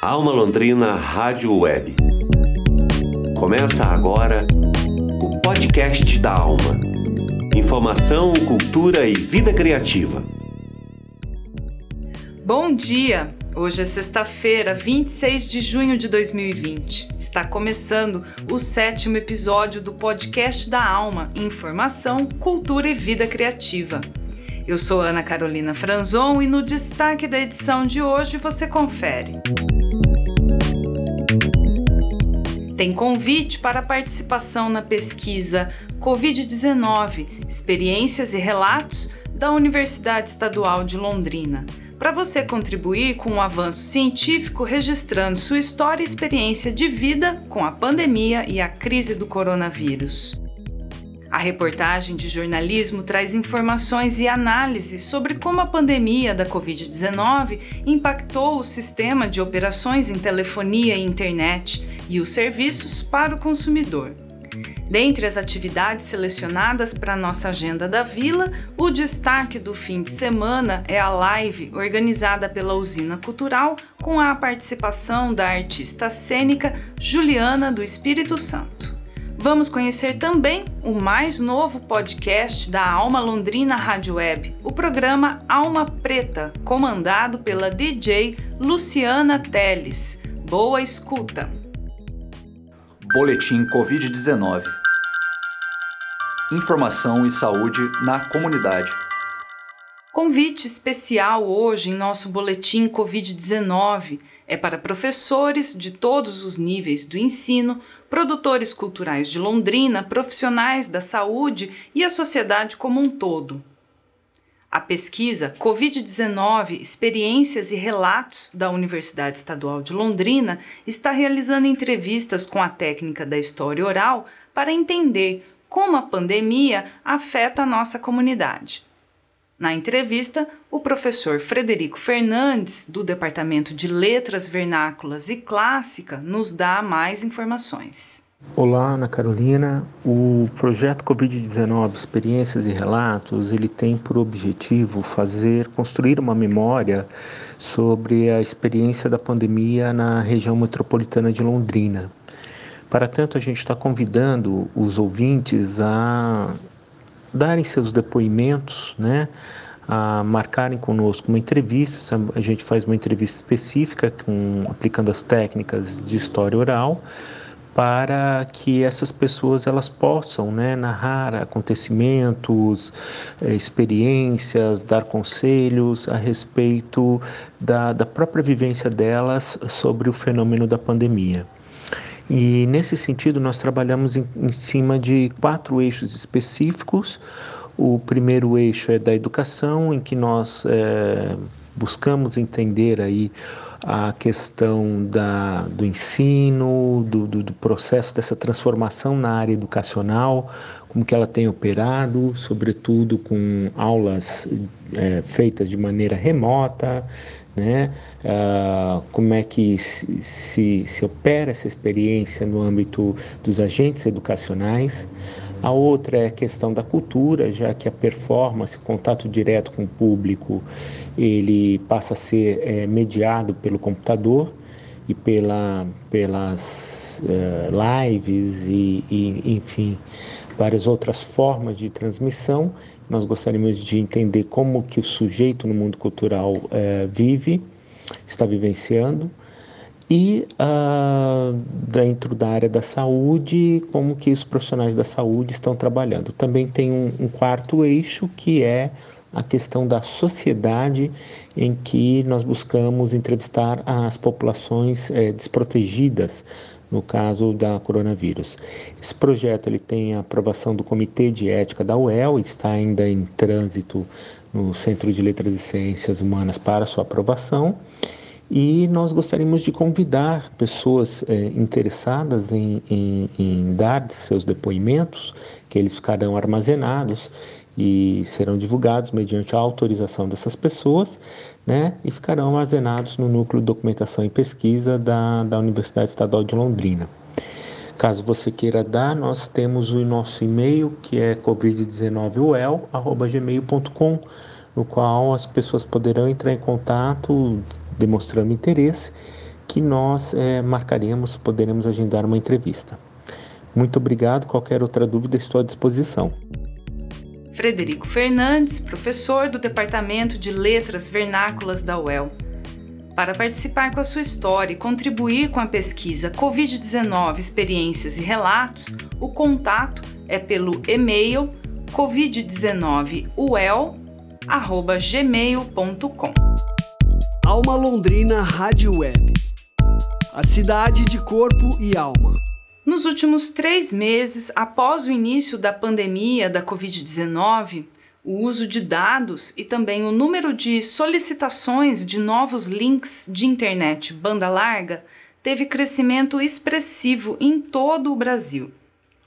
Alma Londrina Rádio Web. Começa agora o podcast da Alma. Informação, cultura e vida criativa. Bom dia! Hoje é sexta-feira, 26 de junho de 2020. Está começando o sétimo episódio do podcast da Alma Informação, Cultura e Vida Criativa. Eu sou Ana Carolina Franzon e no destaque da edição de hoje você confere. Tem convite para participação na pesquisa Covid-19 Experiências e Relatos da Universidade Estadual de Londrina para você contribuir com o avanço científico registrando sua história e experiência de vida com a pandemia e a crise do coronavírus. A reportagem de jornalismo traz informações e análises sobre como a pandemia da Covid-19 impactou o sistema de operações em telefonia e internet e os serviços para o consumidor. Dentre as atividades selecionadas para a nossa agenda da vila, o destaque do fim de semana é a live organizada pela Usina Cultural com a participação da artista cênica Juliana do Espírito Santo. Vamos conhecer também o mais novo podcast da Alma Londrina Rádio Web, o programa Alma Preta, comandado pela DJ Luciana Teles. Boa escuta! Boletim Covid-19 Informação e saúde na comunidade. Convite especial hoje em nosso boletim Covid-19 é para professores de todos os níveis do ensino, produtores culturais de Londrina, profissionais da saúde e a sociedade como um todo. A pesquisa Covid-19 Experiências e Relatos da Universidade Estadual de Londrina está realizando entrevistas com a técnica da história oral para entender como a pandemia afeta a nossa comunidade. Na entrevista, o professor Frederico Fernandes, do Departamento de Letras Vernáculas e Clássica, nos dá mais informações. Olá, Ana Carolina. O projeto Covid-19 Experiências e Relatos, ele tem por objetivo fazer construir uma memória sobre a experiência da pandemia na região metropolitana de Londrina. Para tanto, a gente está convidando os ouvintes a darem seus depoimentos, né? a marcarem conosco uma entrevista. A gente faz uma entrevista específica com, aplicando as técnicas de história oral para que essas pessoas elas possam né, narrar acontecimentos, eh, experiências, dar conselhos a respeito da, da própria vivência delas sobre o fenômeno da pandemia. E nesse sentido, nós trabalhamos em, em cima de quatro eixos específicos. O primeiro eixo é da educação, em que nós é, buscamos entender aí a questão da, do ensino, do, do, do, processo dessa transformação na área educacional, como que ela tem operado, sobretudo com aulas é, feitas de maneira remota, né? Ah, como é que se, se, se opera essa experiência no âmbito dos agentes educacionais. A outra é a questão da cultura, já que a performance, o contato direto com o público, ele passa a ser é, mediado pelo computador e pela, pelas uh, lives e, e, enfim, várias outras formas de transmissão. Nós gostaríamos de entender como que o sujeito no mundo cultural uh, vive, está vivenciando e uh, dentro da área da saúde, como que os profissionais da saúde estão trabalhando. Também tem um, um quarto eixo que é a questão da sociedade em que nós buscamos entrevistar as populações é, desprotegidas no caso da coronavírus. Esse projeto ele tem a aprovação do Comitê de Ética da UEL, está ainda em trânsito no Centro de Letras e Ciências Humanas para sua aprovação e nós gostaríamos de convidar pessoas é, interessadas em, em, em, dar seus depoimentos, que eles ficarão armazenados e serão divulgados mediante a autorização dessas pessoas, né, e ficarão armazenados no núcleo de documentação e pesquisa da, da Universidade Estadual de Londrina. Caso você queira dar, nós temos o nosso e-mail que é covid19uel@gmail.com, no qual as pessoas poderão entrar em contato demonstrando interesse que nós é, marcaremos, poderemos agendar uma entrevista. Muito obrigado. Qualquer outra dúvida, estou à disposição. Frederico Fernandes, professor do Departamento de Letras Vernáculas da UEL. Para participar com a sua história e contribuir com a pesquisa Covid-19 Experiências e Relatos, o contato é pelo e-mail covid19uel@gmail.com. Alma Londrina Rádio Web. A cidade de corpo e alma. Nos últimos três meses, após o início da pandemia da Covid-19, o uso de dados e também o número de solicitações de novos links de internet banda larga teve crescimento expressivo em todo o Brasil.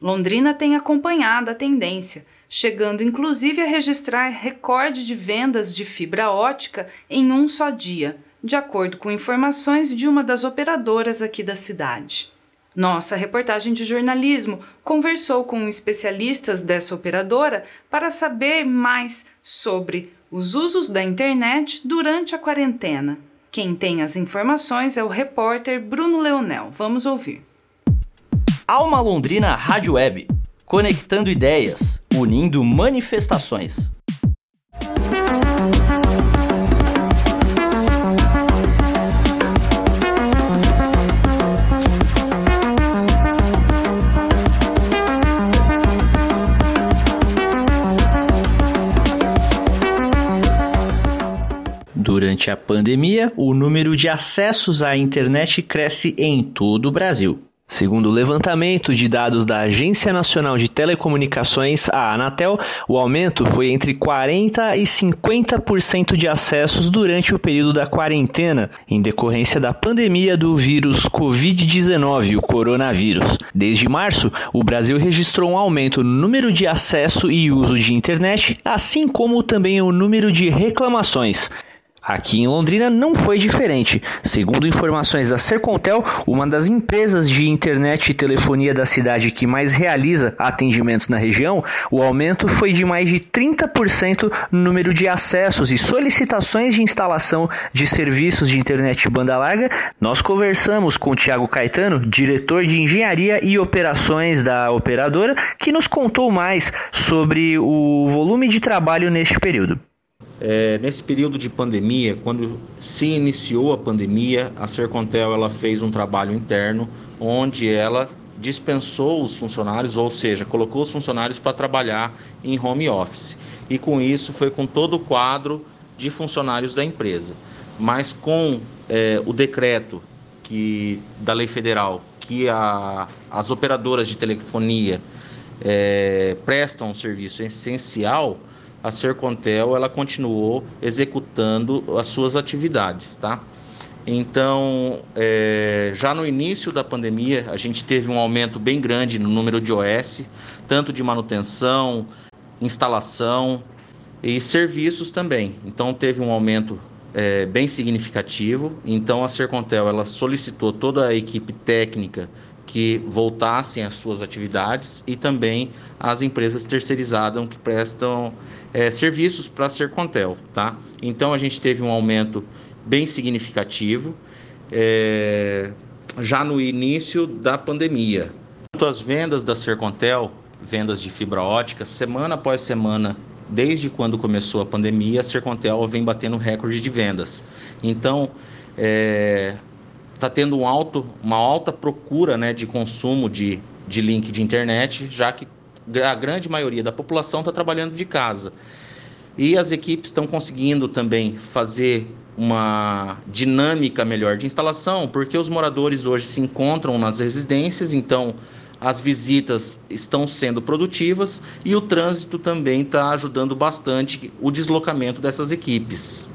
Londrina tem acompanhado a tendência, chegando inclusive a registrar recorde de vendas de fibra ótica em um só dia, de acordo com informações de uma das operadoras aqui da cidade. Nossa reportagem de jornalismo conversou com especialistas dessa operadora para saber mais sobre os usos da internet durante a quarentena. Quem tem as informações é o repórter Bruno Leonel. Vamos ouvir. Alma Londrina Rádio Web, conectando ideias, unindo manifestações. Durante a pandemia, o número de acessos à internet cresce em todo o Brasil. Segundo o levantamento de dados da Agência Nacional de Telecomunicações, a Anatel, o aumento foi entre 40% e 50% de acessos durante o período da quarentena, em decorrência da pandemia do vírus Covid-19, o coronavírus. Desde março, o Brasil registrou um aumento no número de acesso e uso de internet, assim como também o número de reclamações. Aqui em Londrina não foi diferente. Segundo informações da Sercontel, uma das empresas de internet e telefonia da cidade que mais realiza atendimentos na região, o aumento foi de mais de 30% no número de acessos e solicitações de instalação de serviços de internet banda larga. Nós conversamos com o Tiago Caetano, diretor de engenharia e operações da operadora, que nos contou mais sobre o volume de trabalho neste período. É, nesse período de pandemia, quando se iniciou a pandemia, a Sercontel ela fez um trabalho interno onde ela dispensou os funcionários, ou seja, colocou os funcionários para trabalhar em home office. E com isso foi com todo o quadro de funcionários da empresa. Mas com é, o decreto que, da lei federal que a, as operadoras de telefonia é, prestam um serviço essencial, a Sercontel ela continuou executando as suas atividades, tá? Então, é, já no início da pandemia, a gente teve um aumento bem grande no número de OS, tanto de manutenção, instalação e serviços também. Então, teve um aumento é, bem significativo. Então, a Sercontel ela solicitou toda a equipe técnica que voltassem às suas atividades e também as empresas terceirizadas que prestam é, serviços para a Sercontel, tá? Então a gente teve um aumento bem significativo é, já no início da pandemia. As vendas da Sercontel, vendas de fibra ótica, semana após semana, desde quando começou a pandemia, a Sercontel vem batendo recorde de vendas. Então, é, está tendo um alto, uma alta procura né, de consumo de, de link de internet, já que a grande maioria da população está trabalhando de casa. E as equipes estão conseguindo também fazer uma dinâmica melhor de instalação, porque os moradores hoje se encontram nas residências, então as visitas estão sendo produtivas e o trânsito também está ajudando bastante o deslocamento dessas equipes.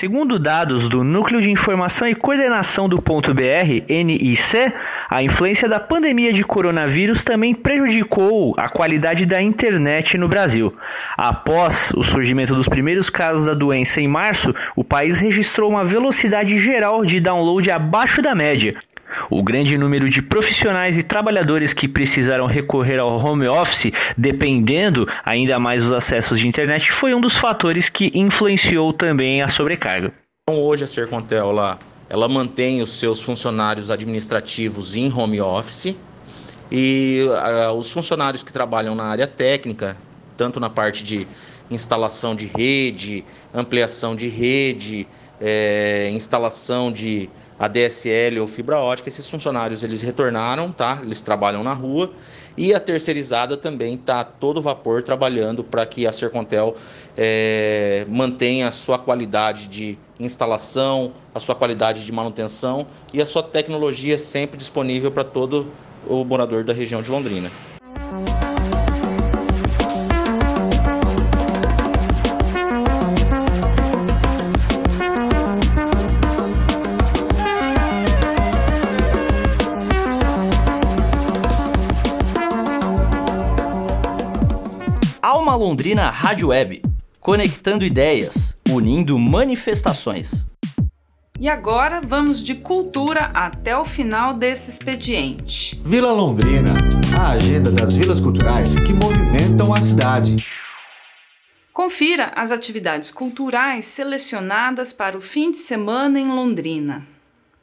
Segundo dados do Núcleo de Informação e Coordenação do Ponto BR, NIC, a influência da pandemia de coronavírus também prejudicou a qualidade da internet no Brasil. Após o surgimento dos primeiros casos da doença em março, o país registrou uma velocidade geral de download abaixo da média, o grande número de profissionais e trabalhadores que precisaram recorrer ao home office, dependendo ainda mais dos acessos de internet, foi um dos fatores que influenciou também a sobrecarga. Então, hoje a Sercontel ela, ela mantém os seus funcionários administrativos em home office e uh, os funcionários que trabalham na área técnica, tanto na parte de instalação de rede, ampliação de rede, é, instalação de ADSL ou fibra ótica, esses funcionários eles retornaram, tá? Eles trabalham na rua e a terceirizada também está todo vapor trabalhando para que a Sercontel é, mantenha a sua qualidade de instalação, a sua qualidade de manutenção e a sua tecnologia sempre disponível para todo o morador da região de Londrina. Londrina Rádio Web, conectando ideias, unindo manifestações. E agora vamos de cultura até o final desse expediente. Vila Londrina, a agenda das vilas culturais que movimentam a cidade. Confira as atividades culturais selecionadas para o fim de semana em Londrina.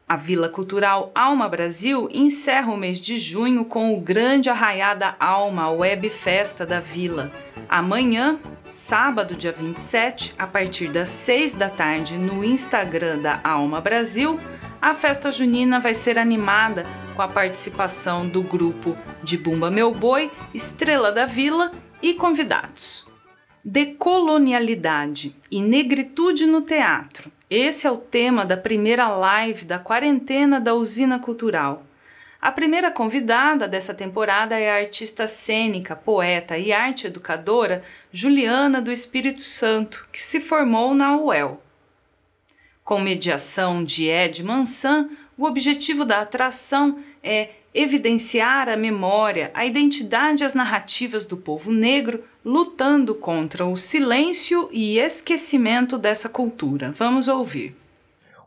A Vila Cultural Alma Brasil encerra o mês de junho com o grande Arraiada Alma Web Festa da Vila. Amanhã, sábado, dia 27, a partir das 6 da tarde, no Instagram da Alma Brasil, a festa junina vai ser animada com a participação do grupo de Bumba Meu Boi, Estrela da Vila e convidados. Decolonialidade e negritude no teatro esse é o tema da primeira live da quarentena da Usina Cultural. A primeira convidada dessa temporada é a artista cênica, poeta e arte educadora Juliana do Espírito Santo, que se formou na UEL. Com mediação de Ed Mansan, o objetivo da atração é evidenciar a memória, a identidade e as narrativas do povo negro lutando contra o silêncio e esquecimento dessa cultura. Vamos ouvir.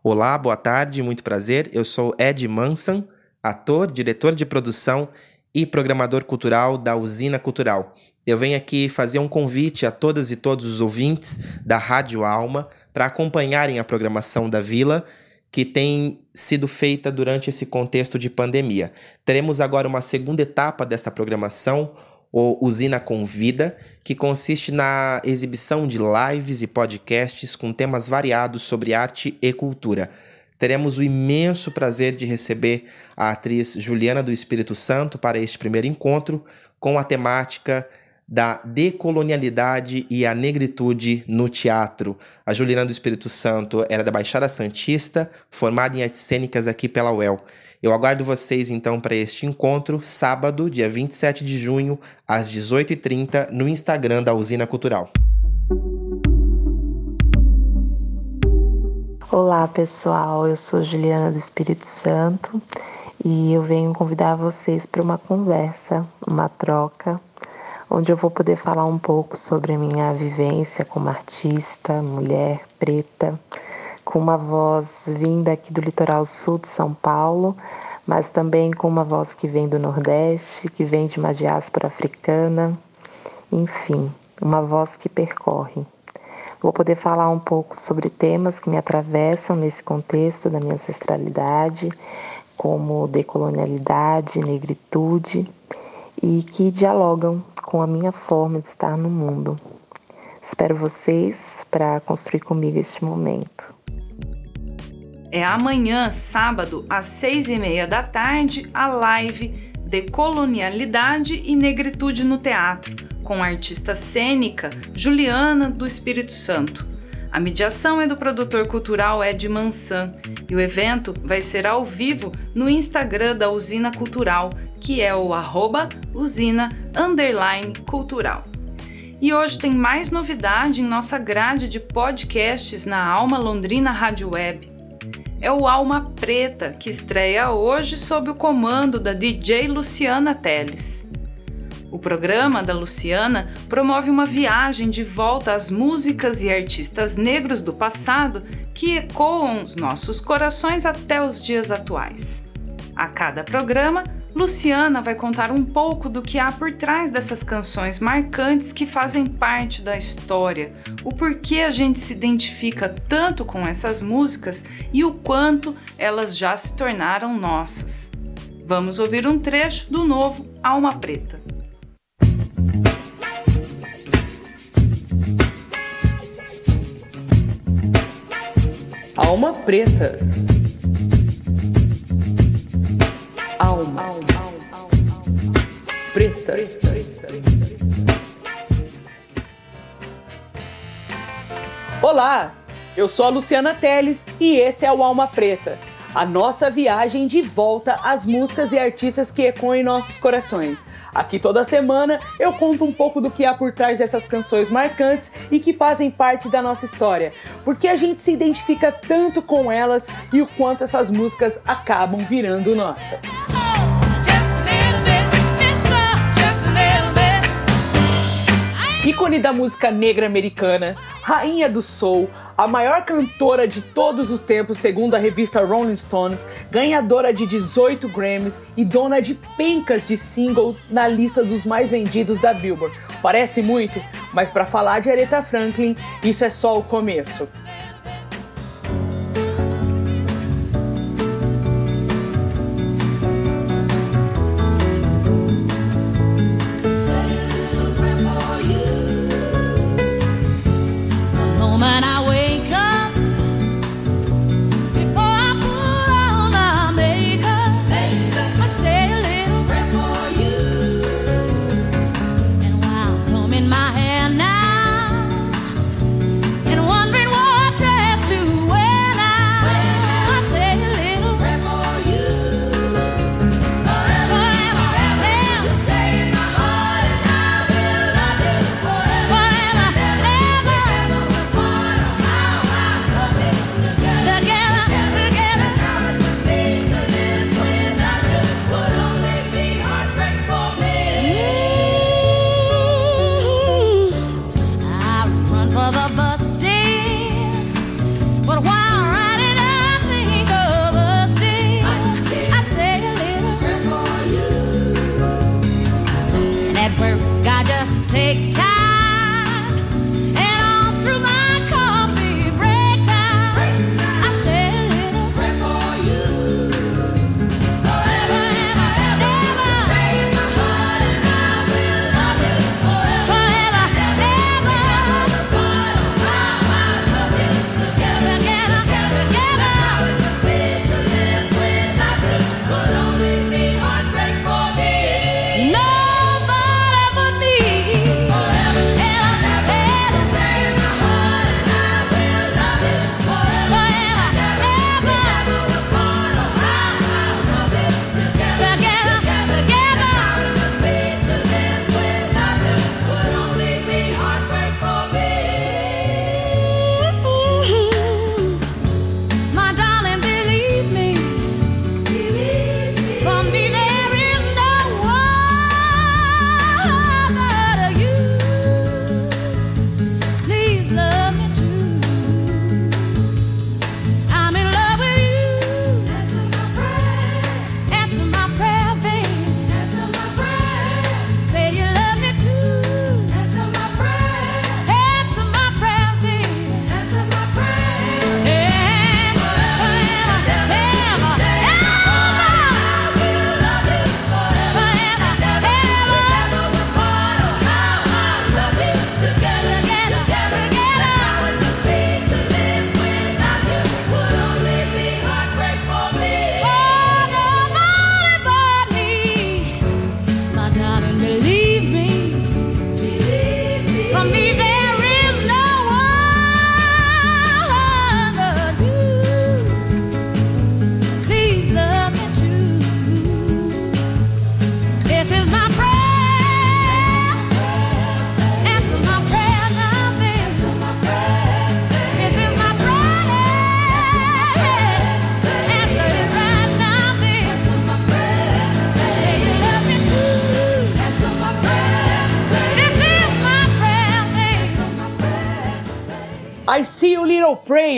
Olá, boa tarde, muito prazer. Eu sou Ed Manson, ator, diretor de produção e programador cultural da Usina Cultural. Eu venho aqui fazer um convite a todas e todos os ouvintes da Rádio Alma para acompanharem a programação da Vila que tem sido feita durante esse contexto de pandemia. Teremos agora uma segunda etapa desta programação, o Usina Convida, que consiste na exibição de lives e podcasts com temas variados sobre arte e cultura. Teremos o imenso prazer de receber a atriz Juliana do Espírito Santo para este primeiro encontro com a temática da decolonialidade e a negritude no teatro. A Juliana do Espírito Santo era da Baixada Santista, formada em artes cênicas aqui pela UEL. Eu aguardo vocês então para este encontro, sábado, dia 27 de junho, às 18h30, no Instagram da Usina Cultural. Olá pessoal, eu sou Juliana do Espírito Santo e eu venho convidar vocês para uma conversa, uma troca onde eu vou poder falar um pouco sobre a minha vivência como artista, mulher preta, com uma voz vinda aqui do litoral sul de São Paulo, mas também com uma voz que vem do Nordeste, que vem de uma diáspora africana, enfim, uma voz que percorre. Vou poder falar um pouco sobre temas que me atravessam nesse contexto da minha ancestralidade, como decolonialidade, negritude, e que dialogam com a minha forma de estar no mundo. Espero vocês para construir comigo este momento. É amanhã, sábado, às seis e meia da tarde, a live Decolonialidade e Negritude no Teatro, com a artista cênica Juliana do Espírito Santo. A mediação é do produtor cultural Ed Mansan e o evento vai ser ao vivo no Instagram da Usina Cultural que é o arroba usina underline cultural. E hoje tem mais novidade em nossa grade de podcasts na Alma Londrina Rádio Web. É o Alma Preta, que estreia hoje sob o comando da DJ Luciana Teles. O programa da Luciana promove uma viagem de volta às músicas e artistas negros do passado que ecoam os nossos corações até os dias atuais. A cada programa, Luciana vai contar um pouco do que há por trás dessas canções marcantes que fazem parte da história, o porquê a gente se identifica tanto com essas músicas e o quanto elas já se tornaram nossas. Vamos ouvir um trecho do novo Alma Preta. Alma Preta alma, preta. Olá, eu sou a Luciana Teles e esse é o Alma Preta, a nossa viagem de volta às músicas e artistas que ecoam em nossos corações. Aqui toda semana eu conto um pouco do que há por trás dessas canções marcantes e que fazem parte da nossa história, porque a gente se identifica tanto com elas e o quanto essas músicas acabam virando nossa. Ícone da música negra americana, rainha do soul, a maior cantora de todos os tempos, segundo a revista Rolling Stones, ganhadora de 18 Grammys e dona de pencas de single na lista dos mais vendidos da Billboard. Parece muito, mas para falar de Aretha Franklin, isso é só o começo.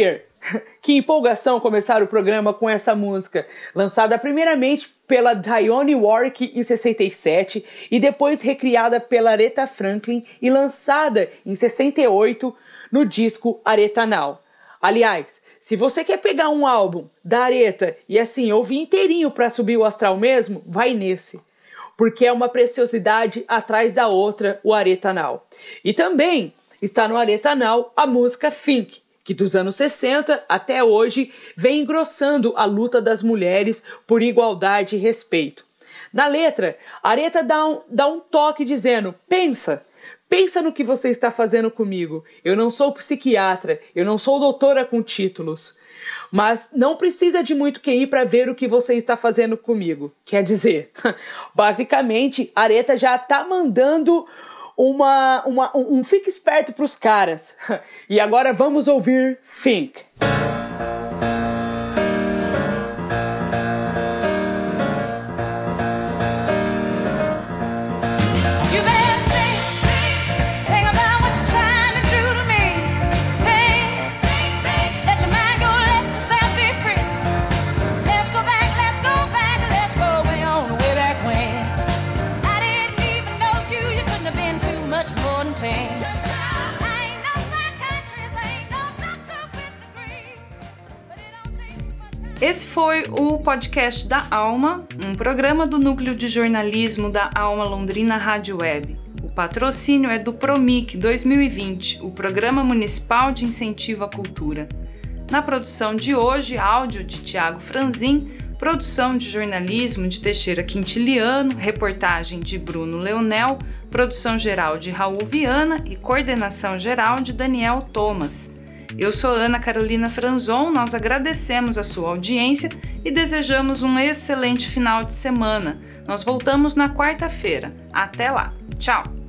Que empolgação começar o programa com essa música, lançada primeiramente pela Dionne Warwick em 67 e depois recriada pela Aretha Franklin e lançada em 68 no disco Aretha Now. Aliás, se você quer pegar um álbum da Aretha e assim ouvir inteirinho para subir o astral mesmo, vai nesse. Porque é uma preciosidade atrás da outra, o Aretha Now. E também está no Aretha Now a música Think, que dos anos 60 até hoje vem engrossando a luta das mulheres por igualdade e respeito. Na letra, Areta dá um, dá um toque dizendo: pensa, pensa no que você está fazendo comigo. Eu não sou psiquiatra, eu não sou doutora com títulos. Mas não precisa de muito QI para ver o que você está fazendo comigo. Quer dizer, basicamente, Areta já está mandando uma, uma, um, um fique esperto para os caras. E agora vamos ouvir Think. Esse foi o podcast da Alma, um programa do Núcleo de Jornalismo da Alma Londrina Rádio Web. O patrocínio é do Promic 2020, o Programa Municipal de Incentivo à Cultura. Na produção de hoje, áudio de Tiago Franzin, produção de jornalismo de Teixeira Quintiliano, reportagem de Bruno Leonel, produção geral de Raul Viana e coordenação geral de Daniel Thomas. Eu sou Ana Carolina Franzon, nós agradecemos a sua audiência e desejamos um excelente final de semana. Nós voltamos na quarta-feira. Até lá. Tchau!